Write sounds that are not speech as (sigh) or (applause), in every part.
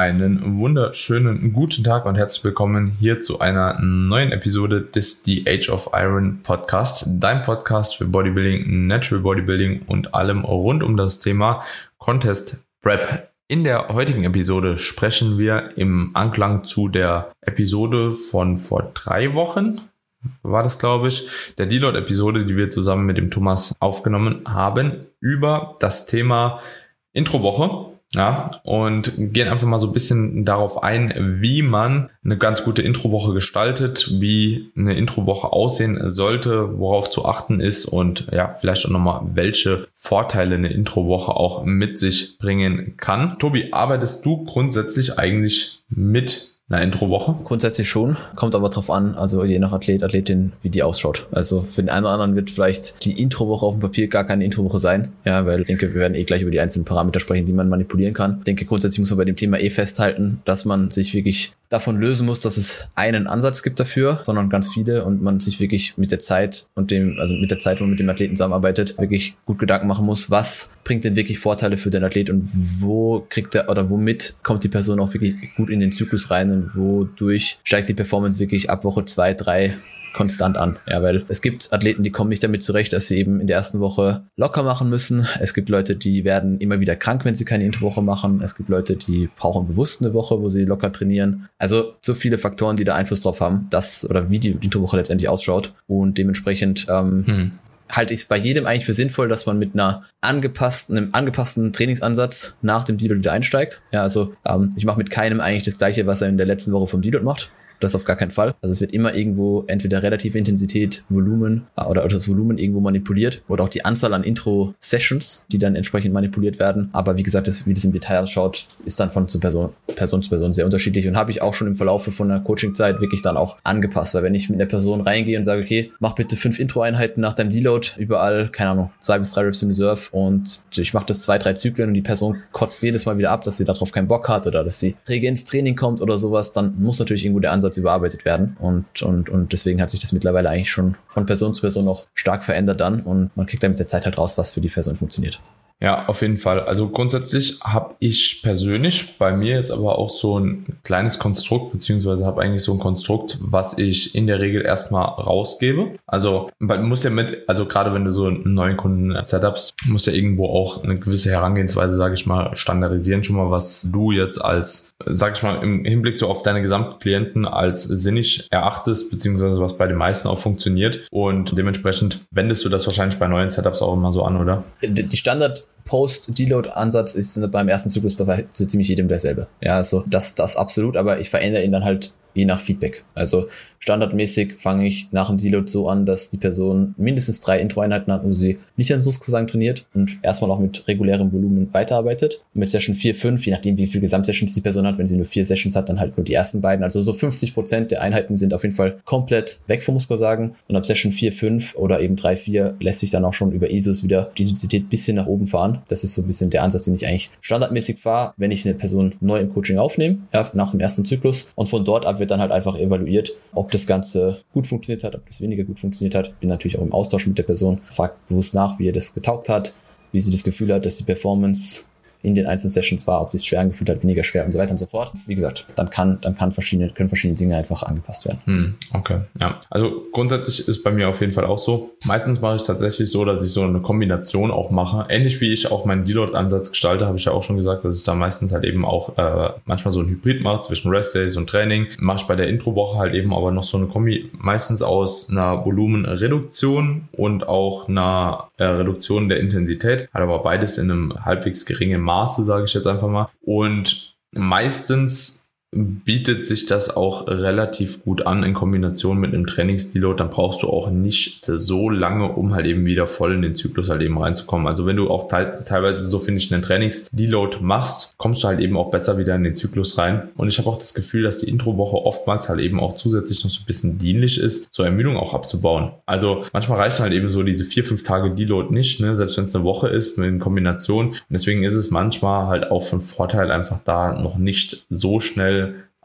Einen wunderschönen guten Tag und herzlich willkommen hier zu einer neuen Episode des The Age of Iron Podcast, dein Podcast für Bodybuilding, Natural Bodybuilding und allem rund um das Thema Contest Prep. In der heutigen Episode sprechen wir im Anklang zu der Episode von vor drei Wochen, war das, glaube ich, der Deload-Episode, die wir zusammen mit dem Thomas aufgenommen haben, über das Thema Introwoche ja, und gehen einfach mal so ein bisschen darauf ein, wie man eine ganz gute Introwoche gestaltet, wie eine Introwoche aussehen sollte, worauf zu achten ist und ja, vielleicht auch nochmal, welche Vorteile eine Introwoche auch mit sich bringen kann. Tobi, arbeitest du grundsätzlich eigentlich mit einer Intro-Woche? Grundsätzlich schon, kommt aber drauf an, also je nach Athlet, Athletin, wie die ausschaut. Also für den einen oder anderen wird vielleicht die Intro-Woche auf dem Papier gar keine Intro-Woche sein, ja, weil ich denke, wir werden eh gleich über die einzelnen Parameter sprechen, die man manipulieren kann. Ich denke, grundsätzlich muss man bei dem Thema eh festhalten, dass man sich wirklich davon lösen muss, dass es einen Ansatz gibt dafür, sondern ganz viele und man sich wirklich mit der Zeit und dem, also mit der Zeit, wo man mit dem Athleten zusammenarbeitet, wirklich gut Gedanken machen muss, was bringt denn wirklich Vorteile für den Athlet und wo kriegt er oder womit kommt die Person auch wirklich gut in den Zyklus rein und wodurch steigt die Performance wirklich ab Woche zwei, drei konstant an. Ja, weil es gibt Athleten, die kommen nicht damit zurecht, dass sie eben in der ersten Woche locker machen müssen. Es gibt Leute, die werden immer wieder krank, wenn sie keine Introwoche machen. Es gibt Leute, die brauchen bewusst eine Woche, wo sie locker trainieren. Also so viele Faktoren, die da Einfluss drauf haben, dass oder wie die Introwoche letztendlich ausschaut. Und dementsprechend ähm, hm halte ich es bei jedem eigentlich für sinnvoll, dass man mit einer angepassten, einem angepassten Trainingsansatz nach dem Deload wieder einsteigt. Ja, also ähm, ich mache mit keinem eigentlich das gleiche, was er in der letzten Woche vom Deload macht. Das auf gar keinen Fall. Also es wird immer irgendwo entweder relative Intensität, Volumen äh, oder, das Volumen irgendwo manipuliert oder auch die Anzahl an Intro-Sessions, die dann entsprechend manipuliert werden. Aber wie gesagt, das, wie das im Detail ausschaut, ist dann von zu Person, Person zu Person sehr unterschiedlich und habe ich auch schon im Verlauf von der Coaching-Zeit wirklich dann auch angepasst. Weil wenn ich mit einer Person reingehe und sage, okay, mach bitte fünf Intro-Einheiten nach deinem Deload, überall, keine Ahnung, zwei bis drei Reps in Reserve und ich mache das zwei, drei Zyklen und die Person kotzt jedes Mal wieder ab, dass sie darauf keinen Bock hat oder dass sie träge ins Training kommt oder sowas, dann muss natürlich irgendwo der Ansatz Ansatz überarbeitet werden. Und, und, und deswegen hat sich das mittlerweile eigentlich schon von Person zu Person noch stark verändert dann. Und man kriegt dann mit der Zeit halt raus, was für die Person funktioniert. Ja, auf jeden Fall. Also grundsätzlich habe ich persönlich bei mir jetzt aber auch so ein kleines Konstrukt, beziehungsweise habe eigentlich so ein Konstrukt, was ich in der Regel erstmal rausgebe. Also man muss ja mit, also gerade wenn du so einen neuen Kunden setupst, muss ja irgendwo auch eine gewisse Herangehensweise, sage ich mal, standardisieren schon mal, was du jetzt als, sage ich mal, im Hinblick so auf deine Gesamtklienten als sinnig erachtest, beziehungsweise was bei den meisten auch funktioniert. Und dementsprechend wendest du das wahrscheinlich bei neuen Setups auch immer so an, oder? Die Standard Post-Deload-Ansatz ist beim ersten Zyklus bei so ziemlich jedem derselbe. Ja, also das, das absolut, aber ich verändere ihn dann halt je nach Feedback. Also standardmäßig fange ich nach dem Deload so an, dass die Person mindestens drei Intro-Einheiten hat, wo sie nicht an Muskelversagen trainiert und erstmal auch mit regulärem Volumen weiterarbeitet. Und mit Session 4, 5, je nachdem wie viel Gesamtsessions die Person hat, wenn sie nur vier Sessions hat, dann halt nur die ersten beiden. Also so 50 Prozent der Einheiten sind auf jeden Fall komplett weg vom Muskelversagen. Und ab Session 4, 5 oder eben 3, 4 lässt sich dann auch schon über ISOs wieder die Intensität bisschen nach oben fahren. Das ist so ein bisschen der Ansatz, den ich eigentlich standardmäßig fahre, wenn ich eine Person neu im Coaching aufnehme, ja, nach dem ersten Zyklus. Und von dort ab wird dann halt einfach evaluiert, ob das Ganze gut funktioniert hat, ob das weniger gut funktioniert hat. Bin natürlich auch im Austausch mit der Person, fragt bewusst nach, wie er das getaugt hat, wie sie das Gefühl hat, dass die Performance in den einzelnen Sessions war, ob sie es schwer angefühlt hat, weniger schwer und so weiter und so fort. Wie gesagt, dann kann, dann kann verschiedene, können verschiedene Dinge einfach angepasst werden. Hm, okay, ja. Also grundsätzlich ist bei mir auf jeden Fall auch so. Meistens mache ich tatsächlich so, dass ich so eine Kombination auch mache. Ähnlich wie ich auch meinen Deload-Ansatz gestalte, habe ich ja auch schon gesagt, dass ich da meistens halt eben auch äh, manchmal so ein Hybrid mache zwischen Rest Days und Training. Mache ich bei der Intro-Woche halt eben aber noch so eine Kombi, meistens aus einer Volumenreduktion und auch einer äh, Reduktion der Intensität. Hat aber beides in einem halbwegs geringen Maße, sage ich jetzt einfach mal. Und meistens bietet sich das auch relativ gut an in Kombination mit einem Trainingsdeload, dann brauchst du auch nicht so lange, um halt eben wieder voll in den Zyklus halt eben reinzukommen. Also wenn du auch te teilweise so finde ich einen Trainingsdeload machst, kommst du halt eben auch besser wieder in den Zyklus rein. Und ich habe auch das Gefühl, dass die Introwoche oftmals halt eben auch zusätzlich noch so ein bisschen dienlich ist, so Ermüdung auch abzubauen. Also manchmal reichen halt eben so diese vier, fünf Tage Deload nicht, ne? selbst wenn es eine Woche ist in Kombination. Und deswegen ist es manchmal halt auch von Vorteil einfach da noch nicht so schnell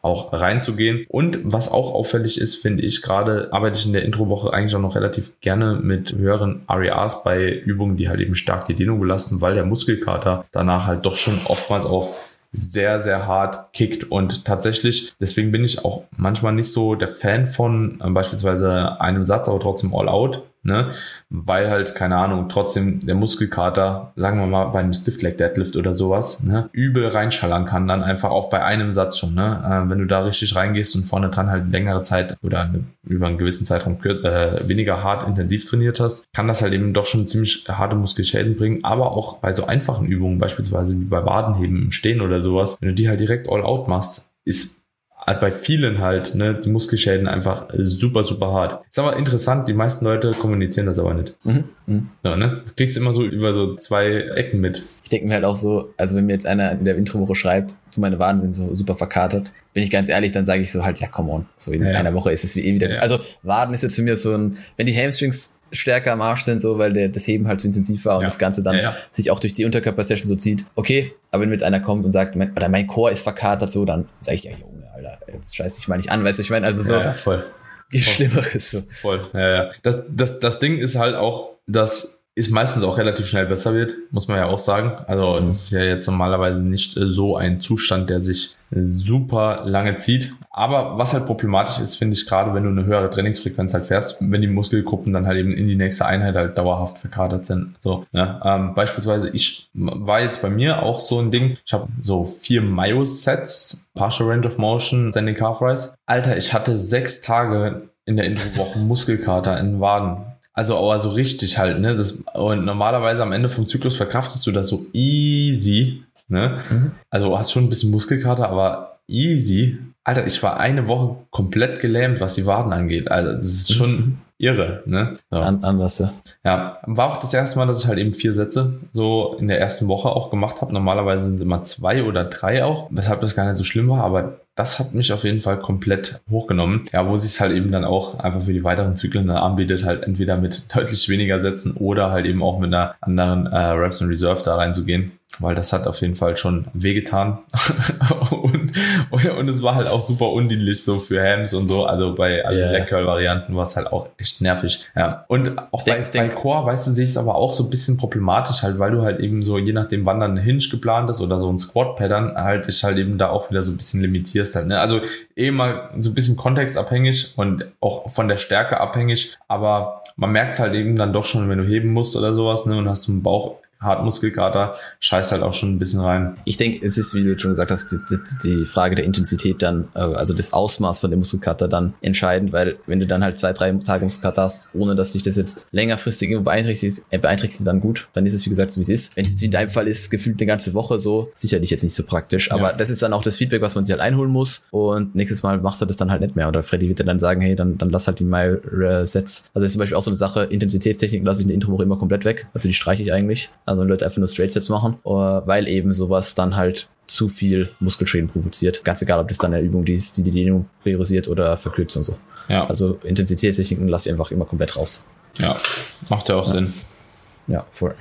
auch reinzugehen. Und was auch auffällig ist, finde ich, gerade arbeite ich in der Introwoche eigentlich auch noch relativ gerne mit höheren REAs bei Übungen, die halt eben stark die Dehnung belasten, weil der Muskelkater danach halt doch schon oftmals auch sehr, sehr hart kickt. Und tatsächlich, deswegen bin ich auch manchmal nicht so der Fan von äh, beispielsweise einem Satz, aber trotzdem all out, ne? Weil halt, keine Ahnung, trotzdem der Muskelkater, sagen wir mal bei einem Stiff Leg Deadlift oder sowas, ne, übel reinschallern kann, dann einfach auch bei einem Satz schon, ne? Äh, wenn du da richtig reingehst und vorne dran halt längere Zeit oder eine, über einen gewissen Zeitraum äh, weniger hart intensiv trainiert hast, kann das halt eben doch schon ziemlich harte Muskelschäden bringen, aber auch bei so einfachen Übungen, beispielsweise wie bei Wadenheben im Stehen oder sowas, wenn du die halt direkt all out machst, ist bei vielen halt, ne, die Muskelschäden einfach super, super hart. Ist aber interessant, die meisten Leute kommunizieren das aber nicht. Mhm. Mhm. Ja, ne? Du kriegst immer so über so zwei Ecken mit. Ich denke mir halt auch so, also wenn mir jetzt einer in der Introwoche schreibt, du meine Waden sind so super verkatert, bin ich ganz ehrlich, dann sage ich so halt, ja, come on. So in ja. einer Woche ist es wie eh wieder. Ja. Also Waden ist jetzt für mich so ein, wenn die Hamstrings stärker am Arsch sind, so weil der, das Heben halt so intensiv war und ja. das Ganze dann ja, sich auch durch die Unterkörpersession so zieht. Okay, aber wenn jetzt einer kommt und sagt, mein, oder mein Chor ist verkatert, so, dann sage ich ja, Junge, Alter, jetzt scheiß dich mal nicht an, weißt du, ich meine, also so. Ja, voll. Voll. Schlimmeres so. Voll, ja, ja. Das, das, das Ding ist halt auch, dass ist meistens auch relativ schnell besser wird, muss man ja auch sagen. Also das ist ja jetzt normalerweise nicht äh, so ein Zustand, der sich super lange zieht. Aber was halt problematisch ist, finde ich gerade, wenn du eine höhere Trainingsfrequenz halt fährst, wenn die Muskelgruppen dann halt eben in die nächste Einheit halt dauerhaft verkatert sind. So, ja. Ähm, beispielsweise, ich war jetzt bei mir auch so ein Ding. Ich habe so vier Mayo-Sets, Partial Range of Motion, Standing Calf Rise. Alter, ich hatte sechs Tage in der Introwoche Muskelkater in den Waden also aber so richtig halt, ne? Das, und normalerweise am Ende vom Zyklus verkraftest du das so easy, ne? Mhm. Also hast schon ein bisschen Muskelkater, aber easy. Alter, ich war eine Woche komplett gelähmt, was die Waden angeht. Also das ist schon mhm. irre, ne? So. An anders, ja. Ja, war auch das erste Mal, dass ich halt eben vier Sätze so in der ersten Woche auch gemacht habe. Normalerweise sind es immer zwei oder drei auch, weshalb das gar nicht so schlimm war, aber das hat mich auf jeden Fall komplett hochgenommen. Ja, wo sich es halt eben dann auch einfach für die weiteren Zyklen anbietet, halt entweder mit deutlich weniger Sätzen oder halt eben auch mit einer anderen äh, Reps and Reserve da reinzugehen weil das hat auf jeden Fall schon wehgetan. (laughs) und, und, es war halt auch super undienlich so für Hams und so. Also bei allen yeah. Leg Curl Varianten war es halt auch echt nervig. Ja. Und auch ich bei, denk, bei Core, weißt du, sehe ich es aber auch so ein bisschen problematisch halt, weil du halt eben so, je nachdem wann dann ein Hinge geplant ist oder so ein Squat Pattern, halt dich halt eben da auch wieder so ein bisschen limitierst halt. Ne? Also eh mal so ein bisschen kontextabhängig und auch von der Stärke abhängig, aber man merkt es halt eben dann doch schon, wenn du heben musst oder sowas, ne, und hast einen Bauch Hartmuskelkater scheißt halt auch schon ein bisschen rein. Ich denke, es ist, wie du schon gesagt hast, die, die, die Frage der Intensität dann, äh, also das Ausmaß von dem Muskelkater dann entscheidend, weil wenn du dann halt zwei, drei Tage Muskelkater hast, ohne dass dich das jetzt längerfristig irgendwo beeinträchtigt, äh, beeinträchtigt dann gut, dann ist es wie gesagt so wie es ist. Wenn es jetzt wie in deinem Fall ist, gefühlt eine ganze Woche so, sicherlich jetzt nicht so praktisch, aber ja. das ist dann auch das Feedback, was man sich halt einholen muss und nächstes Mal machst du das dann halt nicht mehr oder Freddy wird dann sagen, hey, dann, dann lass halt die My Sets. Also das ist zum Beispiel auch so eine Sache, Intensitätstechnik lasse ich in der Introwoche immer komplett weg, also die streiche ich eigentlich. Also wenn Leute einfach nur Straight Sets machen, äh, weil eben sowas dann halt zu viel Muskelschäden provoziert. Ganz egal, ob das dann eine Übung die ist, die die Dehnung priorisiert oder Verkürzung so. Ja. Also Intensitätstechniken lasse ich einfach immer komplett raus. Ja, macht ja auch ja. Sinn. Ja, voll.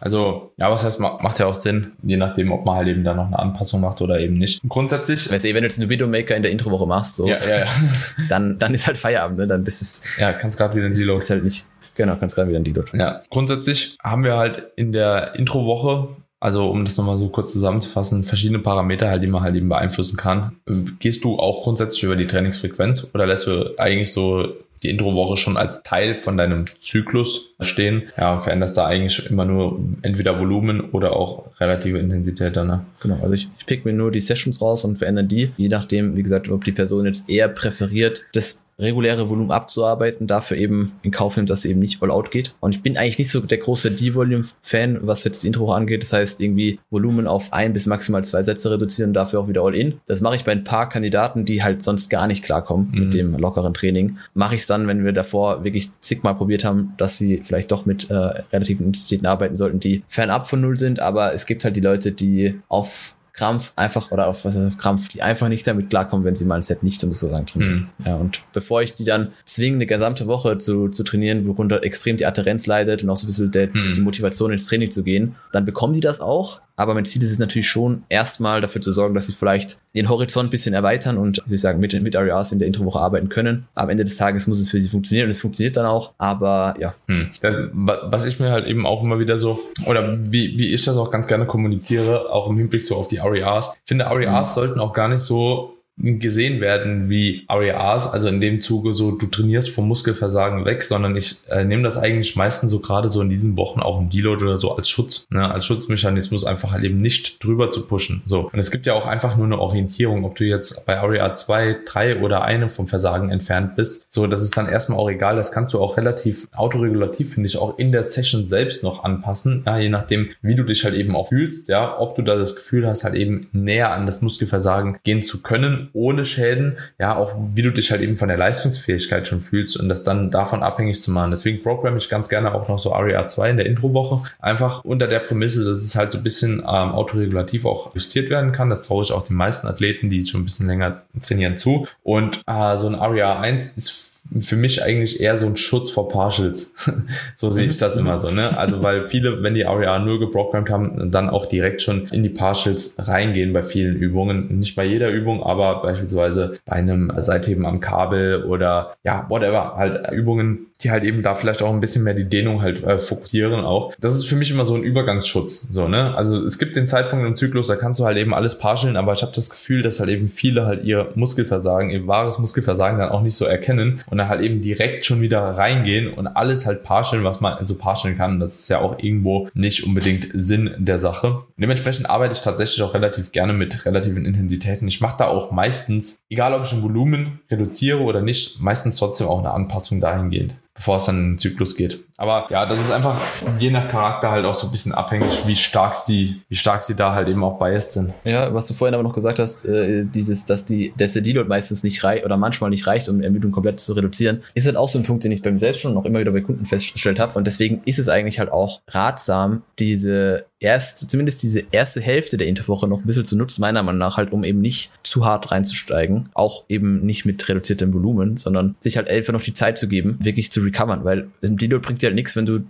Also, ja, was heißt, macht ja auch Sinn, je nachdem, ob man halt eben da noch eine Anpassung macht oder eben nicht. Grundsätzlich. Weißt du, wenn du jetzt eine Videomaker in der Introwoche machst, so, ja, ja, ja. (laughs) dann, dann ist halt Feierabend, ne? Dann ist es. Ja, kannst gerade wieder in die Ist halt nicht, Genau, kannst gerade wieder in die dort. Ja, grundsätzlich haben wir halt in der Introwoche, also um das nochmal so kurz zusammenzufassen, verschiedene Parameter halt, die man halt eben beeinflussen kann. Gehst du auch grundsätzlich über die Trainingsfrequenz oder lässt du eigentlich so die Introwoche schon als Teil von deinem Zyklus stehen. Ja, veränderst da eigentlich immer nur entweder Volumen oder auch relative Intensität dann. Ne? Genau, also ich, ich pick mir nur die Sessions raus und verändere die, je nachdem, wie gesagt, ob die Person jetzt eher präferiert, das reguläre Volumen abzuarbeiten, dafür eben in Kauf nimmt, dass sie eben nicht all out geht. Und ich bin eigentlich nicht so der große D-Volume-Fan, was jetzt die Intro angeht. Das heißt, irgendwie Volumen auf ein bis maximal zwei Sätze reduzieren, dafür auch wieder all in. Das mache ich bei ein paar Kandidaten, die halt sonst gar nicht klarkommen mhm. mit dem lockeren Training. Mache ich es dann, wenn wir davor wirklich zigmal probiert haben, dass sie vielleicht doch mit äh, relativen Intensitäten arbeiten sollten, die fernab von Null sind. Aber es gibt halt die Leute, die auf Krampf einfach oder auf, was auf Krampf, die einfach nicht damit klarkommen, wenn sie mal ein Set nicht so sagen trainieren. Mhm. Ja, und bevor ich die dann zwinge, eine gesamte Woche zu, zu trainieren, worunter extrem die Adherenz leidet und auch so ein bisschen der, mhm. die Motivation ins Training zu gehen, dann bekommen die das auch, Aber mein Ziel ist es natürlich schon, erstmal dafür zu sorgen, dass sie vielleicht den Horizont ein bisschen erweitern und, wie ich sagen, mit, mit RERs in der Introwoche arbeiten können. Am Ende des Tages muss es für sie funktionieren und es funktioniert dann auch. Aber ja. Hm. Das, was ich mir halt eben auch immer wieder so, oder wie, wie ich das auch ganz gerne kommuniziere, auch im Hinblick so auf die RERs. Ich finde, RERs mhm. sollten auch gar nicht so gesehen werden wie RERs, also in dem Zuge so, du trainierst vom Muskelversagen weg, sondern ich äh, nehme das eigentlich meistens so gerade so in diesen Wochen auch im Deload oder so als Schutz, ne, als Schutzmechanismus einfach halt eben nicht drüber zu pushen. So. Und es gibt ja auch einfach nur eine Orientierung, ob du jetzt bei RER 2, 3 oder eine vom Versagen entfernt bist. So, das ist dann erstmal auch egal. Das kannst du auch relativ autoregulativ, finde ich, auch in der Session selbst noch anpassen. Ja, je nachdem, wie du dich halt eben auch fühlst, ja, ob du da das Gefühl hast, halt eben näher an das Muskelversagen gehen zu können ohne Schäden, ja, auch wie du dich halt eben von der Leistungsfähigkeit schon fühlst und das dann davon abhängig zu machen. Deswegen programme ich ganz gerne auch noch so RER 2 in der Introwoche, einfach unter der Prämisse, dass es halt so ein bisschen ähm, autoregulativ auch justiert werden kann. Das traue ich auch den meisten Athleten, die schon ein bisschen länger trainieren zu. Und äh, so ein RER 1 ist für mich eigentlich eher so ein Schutz vor Partials. (laughs) so sehe ich das immer so, ne? Also weil viele, wenn die RER 0 geprogrammt haben, dann auch direkt schon in die Partials reingehen bei vielen Übungen. Nicht bei jeder Übung, aber beispielsweise bei einem Seitheben am Kabel oder ja, whatever, halt Übungen, die halt eben da vielleicht auch ein bisschen mehr die Dehnung halt äh, fokussieren auch. Das ist für mich immer so ein Übergangsschutz, so, ne? Also es gibt den Zeitpunkt im Zyklus, da kannst du halt eben alles partialen, aber ich habe das Gefühl, dass halt eben viele halt ihr Muskelversagen, ihr wahres Muskelversagen dann auch nicht so erkennen und dann halt eben direkt schon wieder reingehen und alles halt partialen, was man so partialen kann. Das ist ja auch irgendwo nicht unbedingt Sinn der Sache. Dementsprechend arbeite ich tatsächlich auch relativ gerne mit relativen Intensitäten. Ich mache da auch meistens, egal ob ich ein Volumen reduziere oder nicht, meistens trotzdem auch eine Anpassung dahingehend bevor es dann in den Zyklus geht. Aber ja, das ist einfach je nach Charakter halt auch so ein bisschen abhängig, wie stark sie, wie stark sie da halt eben auch biased sind. Ja, was du vorhin aber noch gesagt hast, äh, dieses, dass die, dass der Deload meistens nicht reicht oder manchmal nicht reicht, um Ermüdung komplett zu reduzieren, ist halt auch so ein Punkt, den ich beim selbst schon noch immer wieder bei Kunden festgestellt habe. Und deswegen ist es eigentlich halt auch ratsam, diese erste, zumindest diese erste Hälfte der Interwoche noch ein bisschen zu nutzen, meiner Meinung nach halt, um eben nicht zu hart reinzusteigen. Auch eben nicht mit reduziertem Volumen, sondern sich halt einfach noch die Zeit zu geben, wirklich zu recovern, weil im Deload bringt dir halt nichts, wenn du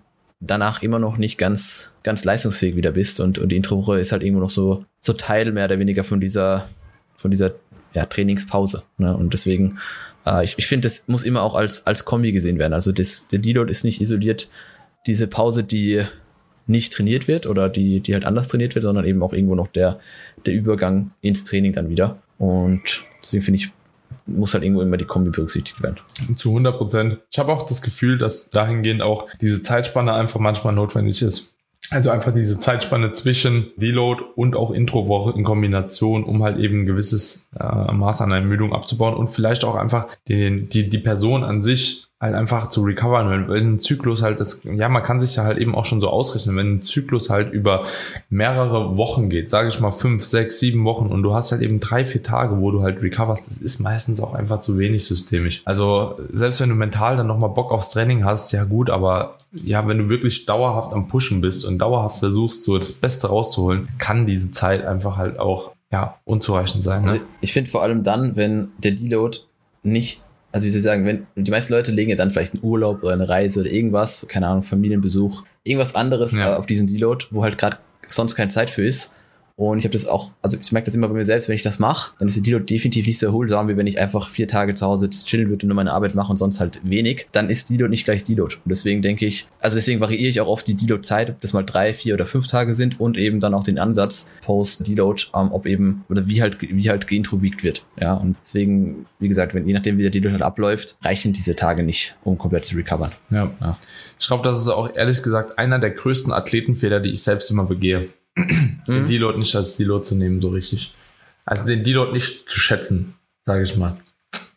danach immer noch nicht ganz, ganz leistungsfähig wieder bist und, und die Introwoche ist halt irgendwo noch so, so Teil mehr oder weniger von dieser, von dieser, ja, Trainingspause, ne? Und deswegen, äh, ich, ich finde, das muss immer auch als, als Kombi gesehen werden. Also das, der Deload ist nicht isoliert diese Pause, die nicht trainiert wird oder die, die halt anders trainiert wird, sondern eben auch irgendwo noch der, der Übergang ins Training dann wieder. Und deswegen finde ich, muss halt irgendwo immer die Kombi berücksichtigt werden. Zu 100 Prozent. Ich habe auch das Gefühl, dass dahingehend auch diese Zeitspanne einfach manchmal notwendig ist. Also einfach diese Zeitspanne zwischen Deload und auch Introwoche in Kombination, um halt eben ein gewisses äh, Maß an Ermüdung abzubauen und vielleicht auch einfach den, die, die Person an sich halt einfach zu recovern, wenn, wenn ein Zyklus halt das, ja, man kann sich ja halt eben auch schon so ausrechnen, wenn ein Zyklus halt über mehrere Wochen geht, sage ich mal fünf, sechs, sieben Wochen und du hast halt eben drei, vier Tage, wo du halt recoverst, das ist meistens auch einfach zu wenig systemisch. Also selbst wenn du mental dann nochmal Bock aufs Training hast, ja gut, aber ja, wenn du wirklich dauerhaft am Pushen bist und dauerhaft versuchst, so das Beste rauszuholen, kann diese Zeit einfach halt auch ja, unzureichend sein. Ne? Also ich finde vor allem dann, wenn der Deload nicht also wie soll ich sagen, wenn die meisten Leute legen ja dann vielleicht einen Urlaub oder eine Reise oder irgendwas, keine Ahnung, Familienbesuch, irgendwas anderes ja. äh, auf diesen Deload, wo halt gerade sonst keine Zeit für ist. Und ich habe das auch, also ich merke das immer bei mir selbst, wenn ich das mache, dann ist der Deload definitiv nicht so erholsam, wie wenn ich einfach vier Tage zu Hause chillen würde und nur meine Arbeit mache und sonst halt wenig. Dann ist Deload nicht gleich Deload. Und deswegen denke ich, also deswegen variiere ich auch oft die Deload-Zeit, ob das mal drei, vier oder fünf Tage sind und eben dann auch den Ansatz Post-Deload, ähm, ob eben, oder wie halt, wie halt geintrobiegt wird. Ja, und deswegen, wie gesagt, wenn je nachdem, wie der Deload halt abläuft, reichen diese Tage nicht, um komplett zu recovern. Ja, ja. Ich glaube, das ist auch ehrlich gesagt einer der größten Athletenfehler, die ich selbst immer begehe den mhm. Deload nicht als Deload zu nehmen, so richtig. Also den Deload nicht zu schätzen, sage ich mal.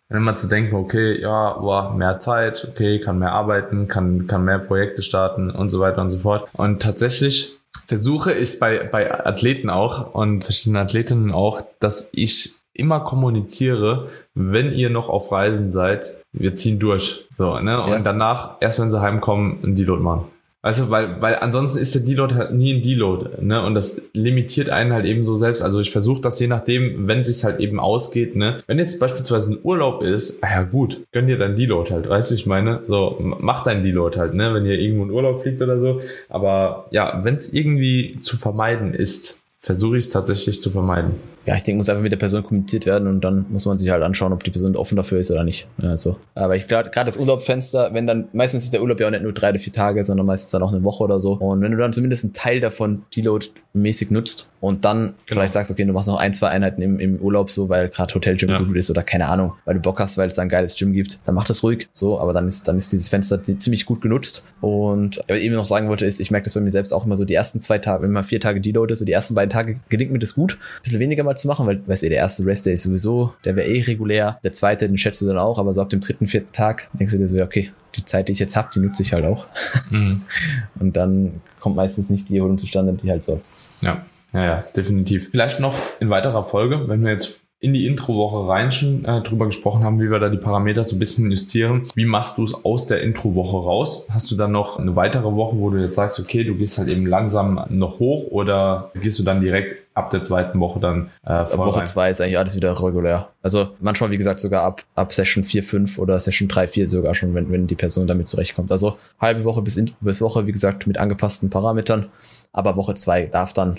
Wenn man zu denken, okay, ja, boah, mehr Zeit, okay, kann mehr arbeiten, kann, kann mehr Projekte starten und so weiter und so fort. Und tatsächlich versuche ich bei, bei Athleten auch und verschiedenen Athletinnen auch, dass ich immer kommuniziere, wenn ihr noch auf Reisen seid, wir ziehen durch. So, ne? Und ja. danach, erst wenn sie heimkommen, ein Deload machen. Weißt du, weil, weil ansonsten ist der Deload halt nie ein Deload, ne? Und das limitiert einen halt eben so selbst. Also ich versuche das je nachdem, wenn sich's halt eben ausgeht, ne? Wenn jetzt beispielsweise ein Urlaub ist, ah ja gut, gönn dir dein Deload halt, weißt du, ich meine? So, mach dein Deload halt, ne? Wenn ihr irgendwo in Urlaub fliegt oder so. Aber ja, wenn es irgendwie zu vermeiden ist, versuche ich es tatsächlich zu vermeiden. Ja, ich denke, muss einfach mit der Person kommuniziert werden und dann muss man sich halt anschauen, ob die Person offen dafür ist oder nicht. Also, aber ich glaube, gerade das Urlaubfenster, wenn dann, meistens ist der Urlaub ja auch nicht nur drei oder vier Tage, sondern meistens dann auch eine Woche oder so. Und wenn du dann zumindest einen Teil davon Deload-mäßig nutzt und dann genau. vielleicht sagst, okay, du machst noch ein, zwei Einheiten im, im Urlaub so, weil gerade Hotel-Gym ja. gut ist oder keine Ahnung, weil du Bock hast, weil es da ein geiles Gym gibt, dann mach das ruhig so, aber dann ist, dann ist dieses Fenster ziemlich gut genutzt. Und was ich eben noch sagen wollte, ist, ich merke das bei mir selbst auch immer so die ersten zwei Tage, wenn man vier Tage Deload ist, so die ersten beiden Tage gelingt mir das gut, ein bisschen weniger mal zu machen, weil, weißt du, der erste Rest Day ist sowieso, der wäre eh regulär. Der zweite, den schätzt du dann auch, aber so ab dem dritten, vierten Tag denkst du dir so, okay, die Zeit, die ich jetzt habe, die nutze ich halt auch. Mhm. (laughs) Und dann kommt meistens nicht die Erholung zustande, die halt soll. Ja, ja, ja, definitiv. Vielleicht noch in weiterer Folge, wenn wir jetzt in die Introwoche rein schon äh, drüber gesprochen haben, wie wir da die Parameter so ein bisschen justieren. Wie machst du es aus der Introwoche raus? Hast du dann noch eine weitere Woche, wo du jetzt sagst, okay, du gehst halt eben langsam noch hoch oder gehst du dann direkt ab der zweiten Woche dann äh, voll Ab Woche rein? zwei ist eigentlich alles wieder regulär. Also manchmal, wie gesagt, sogar ab, ab Session 4, 5 oder Session 3, 4 sogar schon, wenn, wenn die Person damit zurechtkommt. Also halbe Woche bis, in, bis Woche, wie gesagt, mit angepassten Parametern. Aber Woche zwei darf dann,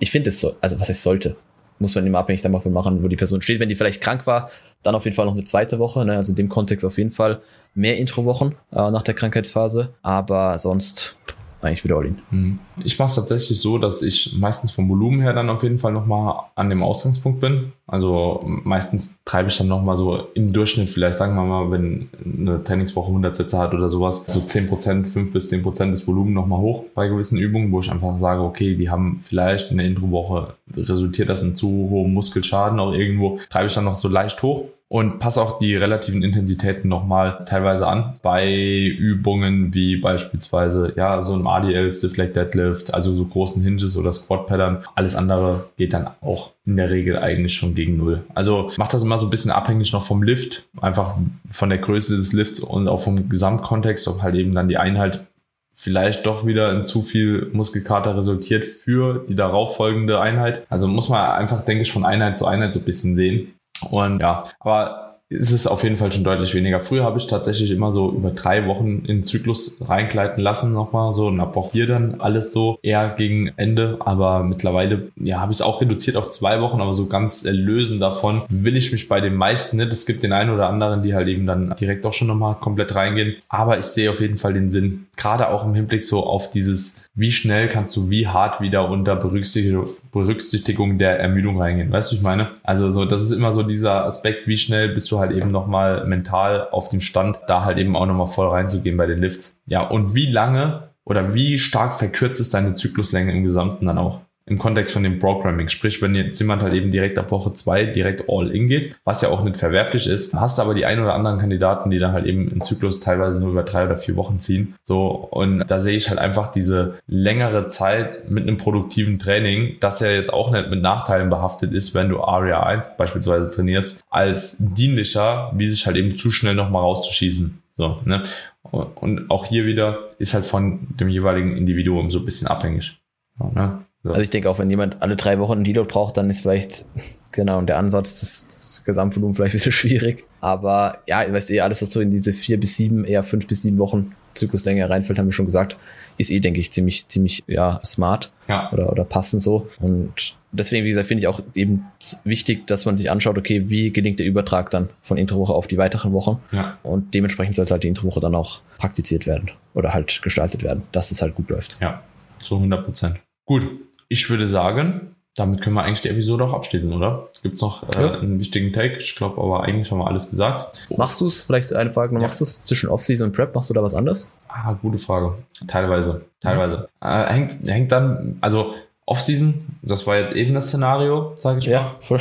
ich finde es so, also was es sollte, muss man immer abhängig davon machen, wo die Person steht. Wenn die vielleicht krank war, dann auf jeden Fall noch eine zweite Woche. Ne? Also in dem Kontext auf jeden Fall mehr Introwochen äh, nach der Krankheitsphase. Aber sonst eigentlich wieder All-In. Mhm. Ich mache es tatsächlich so, dass ich meistens vom Volumen her dann auf jeden Fall nochmal an dem Ausgangspunkt bin. Also meistens treibe ich dann nochmal so im Durchschnitt, vielleicht sagen wir mal, wenn eine Trainingswoche 100 Sätze hat oder sowas, so 10%, 5 bis 10% des Volumen nochmal hoch bei gewissen Übungen, wo ich einfach sage, okay, die haben vielleicht in der Introwoche resultiert das in zu hohem Muskelschaden auch irgendwo, treibe ich dann noch so leicht hoch und passe auch die relativen Intensitäten nochmal teilweise an bei Übungen wie beispielsweise ja so einem ADL, Stiff Leg Deadlift, also so großen Hinges oder Squat Pattern. Alles andere geht dann auch in der Regel eigentlich schon gegen Null. Also macht das immer so ein bisschen abhängig noch vom Lift, einfach von der Größe des Lifts und auch vom Gesamtkontext, ob halt eben dann die Einheit vielleicht doch wieder in zu viel Muskelkater resultiert für die darauffolgende Einheit. Also muss man einfach, denke ich, von Einheit zu Einheit so ein bisschen sehen. Und ja, aber es ist auf jeden Fall schon deutlich weniger. Früher habe ich tatsächlich immer so über drei Wochen in Zyklus reingleiten lassen nochmal so und ab Woche vier dann alles so eher gegen Ende. Aber mittlerweile, ja, habe ich es auch reduziert auf zwei Wochen, aber so ganz erlösen davon will ich mich bei den meisten nicht. Es gibt den einen oder anderen, die halt eben dann direkt auch schon nochmal komplett reingehen. Aber ich sehe auf jeden Fall den Sinn. Gerade auch im Hinblick so auf dieses, wie schnell kannst du wie hart wieder unter Berücksichtigung, Berücksichtigung der Ermüdung reingehen. Weißt du, ich meine? Also so, das ist immer so dieser Aspekt, wie schnell bist du halt eben nochmal mental auf dem Stand, da halt eben auch nochmal voll reinzugehen bei den Lifts. Ja, und wie lange oder wie stark verkürzt ist deine Zykluslänge im Gesamten dann auch? Im Kontext von dem Programming. Sprich, wenn jetzt jemand halt eben direkt ab Woche zwei direkt all in geht, was ja auch nicht verwerflich ist, hast aber die ein oder anderen Kandidaten, die dann halt eben im Zyklus teilweise nur über drei oder vier Wochen ziehen. So, und da sehe ich halt einfach diese längere Zeit mit einem produktiven Training, das ja jetzt auch nicht mit Nachteilen behaftet ist, wenn du ARIA 1 beispielsweise trainierst, als dienlicher, wie sich halt eben zu schnell nochmal rauszuschießen. So, ne? Und auch hier wieder ist halt von dem jeweiligen Individuum so ein bisschen abhängig. So, ne? So. Also ich denke auch, wenn jemand alle drei Wochen einen Deload braucht, dann ist vielleicht (laughs) genau der Ansatz, das, das Gesamtvolumen vielleicht ein bisschen schwierig. Aber ja, ich weiß eh, alles, was so in diese vier bis sieben, eher fünf bis sieben Wochen Zykluslänge reinfällt, haben wir schon gesagt, ist eh, denke ich, ziemlich, ziemlich, ja, smart ja. Oder, oder passend so. Und deswegen, wie gesagt, finde ich auch eben wichtig, dass man sich anschaut, okay, wie gelingt der Übertrag dann von Introwoche auf die weiteren Wochen. Ja. Und dementsprechend sollte halt die Introwoche dann auch praktiziert werden oder halt gestaltet werden, dass es halt gut läuft. Ja, so 100 Prozent. Gut, ich würde sagen, damit können wir eigentlich die Episode auch abschließen, oder? Gibt es noch äh, ja. einen wichtigen Take? Ich glaube aber eigentlich haben wir alles gesagt. Machst du es, vielleicht eine Frage, ja. machst du es zwischen Offseason und Prep? Machst du da was anderes? Ah, gute Frage. Teilweise, teilweise. Ja. Äh, hängt, hängt dann, also Offseason, das war jetzt eben das Szenario, sage ich ja, mal. Voll.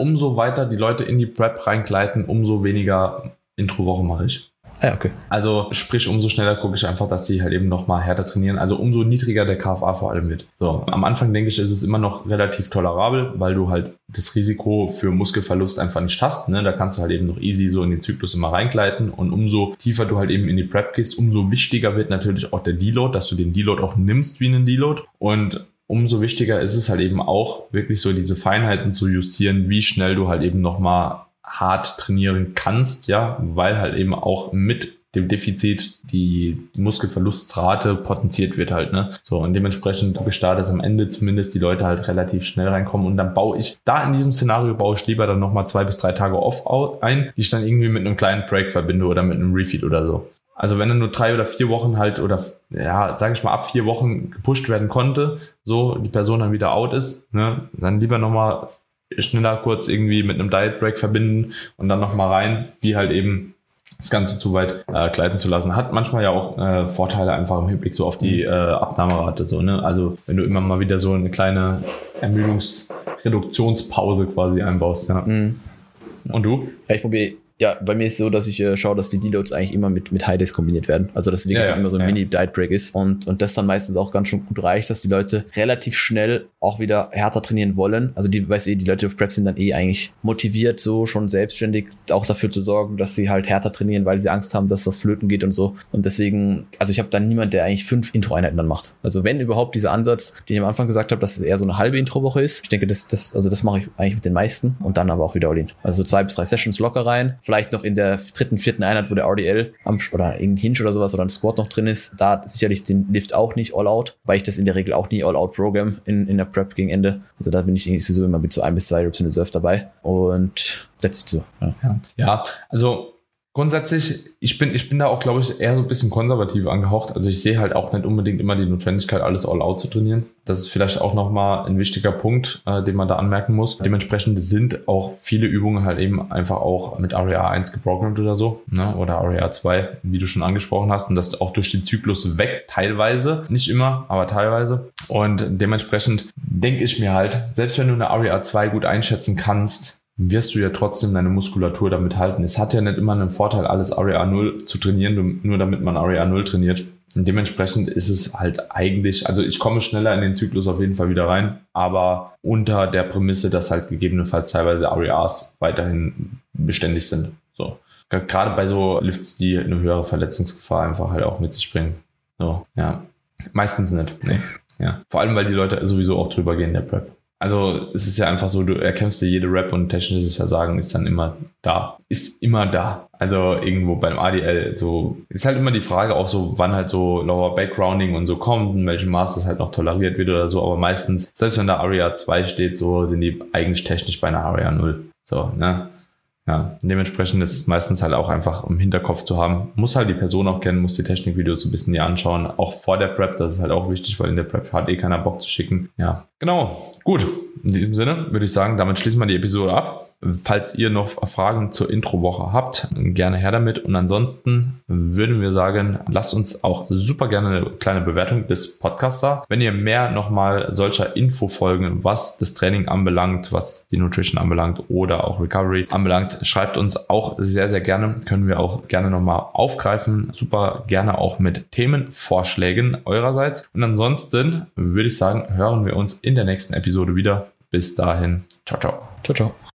Umso weiter die Leute in die Prep reingleiten, umso weniger Intro-Woche mache ich. Ah, okay. Also sprich, umso schneller gucke ich einfach, dass sie halt eben nochmal härter trainieren. Also umso niedriger der KFA vor allem wird. So, am Anfang denke ich, ist es immer noch relativ tolerabel, weil du halt das Risiko für Muskelverlust einfach nicht hast. Ne? Da kannst du halt eben noch easy so in den Zyklus immer reingleiten. Und umso tiefer du halt eben in die Prep gehst, umso wichtiger wird natürlich auch der Deload, dass du den Deload auch nimmst wie einen Deload. Und umso wichtiger ist es halt eben auch, wirklich so diese Feinheiten zu justieren, wie schnell du halt eben nochmal hart trainieren kannst, ja, weil halt eben auch mit dem Defizit die Muskelverlustrate potenziert wird halt, ne? So, und dementsprechend gestartet dass am Ende zumindest die Leute halt relativ schnell reinkommen und dann baue ich, da in diesem Szenario baue ich lieber dann nochmal zwei bis drei Tage off ein, die ich dann irgendwie mit einem kleinen Break verbinde oder mit einem Refeed oder so. Also wenn er nur drei oder vier Wochen halt oder ja, sage ich mal ab vier Wochen gepusht werden konnte, so die Person dann wieder out ist, ne, dann lieber nochmal schneller kurz irgendwie mit einem Diet Break verbinden und dann nochmal rein, wie halt eben das Ganze zu weit äh, gleiten zu lassen. Hat manchmal ja auch äh, Vorteile einfach im Hinblick so auf die äh, Abnahmerate. So, ne? Also wenn du immer mal wieder so eine kleine Ermüdungsreduktionspause quasi einbaust. Ja. Mhm. Und du? Ja, ich probiere ja, bei mir ist es so, dass ich äh, schaue, dass die Deloads eigentlich immer mit, mit High Days kombiniert werden. Also dass es wirklich ja, ja, immer so ein ja. Mini-Diet-Break ist und, und das dann meistens auch ganz schön gut reicht, dass die Leute relativ schnell auch wieder härter trainieren wollen. Also die, weiß eh, die Leute auf Prep sind dann eh eigentlich motiviert, so schon selbstständig auch dafür zu sorgen, dass sie halt härter trainieren, weil sie Angst haben, dass das flöten geht und so. Und deswegen, also ich habe dann niemand, der eigentlich fünf Intro-Einheiten dann macht. Also wenn überhaupt dieser Ansatz, den ich am Anfang gesagt habe, dass es eher so eine halbe Intro-Woche ist. Ich denke, das, das, also das mache ich eigentlich mit den meisten und dann aber auch wieder All-In. Also zwei bis drei Sessions locker rein. Vielleicht noch in der dritten, vierten Einheit, wo der RDL am, oder irgendein Hinge oder sowas oder ein Squat noch drin ist, da sicherlich den Lift auch nicht all out, weil ich das in der Regel auch nie all out program in, in der Prep gegen Ende. Also da bin ich sowieso immer mit so ein bis zwei Reps in Reserve dabei und that's it so. Ja, ja also Grundsätzlich, ich bin, ich bin da auch, glaube ich, eher so ein bisschen konservativ angehaucht. Also ich sehe halt auch nicht unbedingt immer die Notwendigkeit, alles all out zu trainieren. Das ist vielleicht auch nochmal ein wichtiger Punkt, äh, den man da anmerken muss. Dementsprechend sind auch viele Übungen halt eben einfach auch mit ARIA 1 geprogrammt oder so, ne? oder ARIA 2, wie du schon angesprochen hast. Und das auch durch den Zyklus weg, teilweise. Nicht immer, aber teilweise. Und dementsprechend denke ich mir halt, selbst wenn du eine ARIA 2 gut einschätzen kannst, wirst du ja trotzdem deine Muskulatur damit halten. Es hat ja nicht immer einen Vorteil, alles REA 0 zu trainieren, nur damit man REA 0 trainiert. Und dementsprechend ist es halt eigentlich, also ich komme schneller in den Zyklus auf jeden Fall wieder rein, aber unter der Prämisse, dass halt gegebenenfalls teilweise REAs weiterhin beständig sind. So. Gerade bei so Lifts, die eine höhere Verletzungsgefahr einfach halt auch mit sich bringen. So, ja. Meistens nicht. Nee. Ja. Vor allem, weil die Leute sowieso auch drüber gehen der Prep. Also es ist ja einfach so, du erkämpfst dir jede Rap und technisches Versagen ist dann immer da. Ist immer da. Also irgendwo beim ADL so ist halt immer die Frage auch so, wann halt so Lower Backgrounding und so kommt, in welchem Maß das halt noch toleriert wird oder so. Aber meistens, selbst wenn da ARIA 2 steht, so sind die eigentlich technisch bei einer ARIA 0. So, ne? Ja, dementsprechend ist es meistens halt auch einfach im Hinterkopf zu haben. Muss halt die Person auch kennen, muss die Technikvideos ein bisschen hier anschauen. Auch vor der Prep, das ist halt auch wichtig, weil in der Prep hat eh keiner Bock zu schicken. Ja, genau. Gut. In diesem Sinne würde ich sagen, damit schließen wir die Episode ab. Falls ihr noch Fragen zur Introwoche habt, gerne her damit. Und ansonsten würden wir sagen, lasst uns auch super gerne eine kleine Bewertung des Podcasts da. Wenn ihr mehr nochmal solcher Infofolgen, was das Training anbelangt, was die Nutrition anbelangt oder auch Recovery anbelangt, schreibt uns auch sehr, sehr gerne. Können wir auch gerne nochmal aufgreifen. Super gerne auch mit Themenvorschlägen eurerseits. Und ansonsten würde ich sagen, hören wir uns in der nächsten Episode wieder. Bis dahin. Ciao, ciao. Ciao, ciao.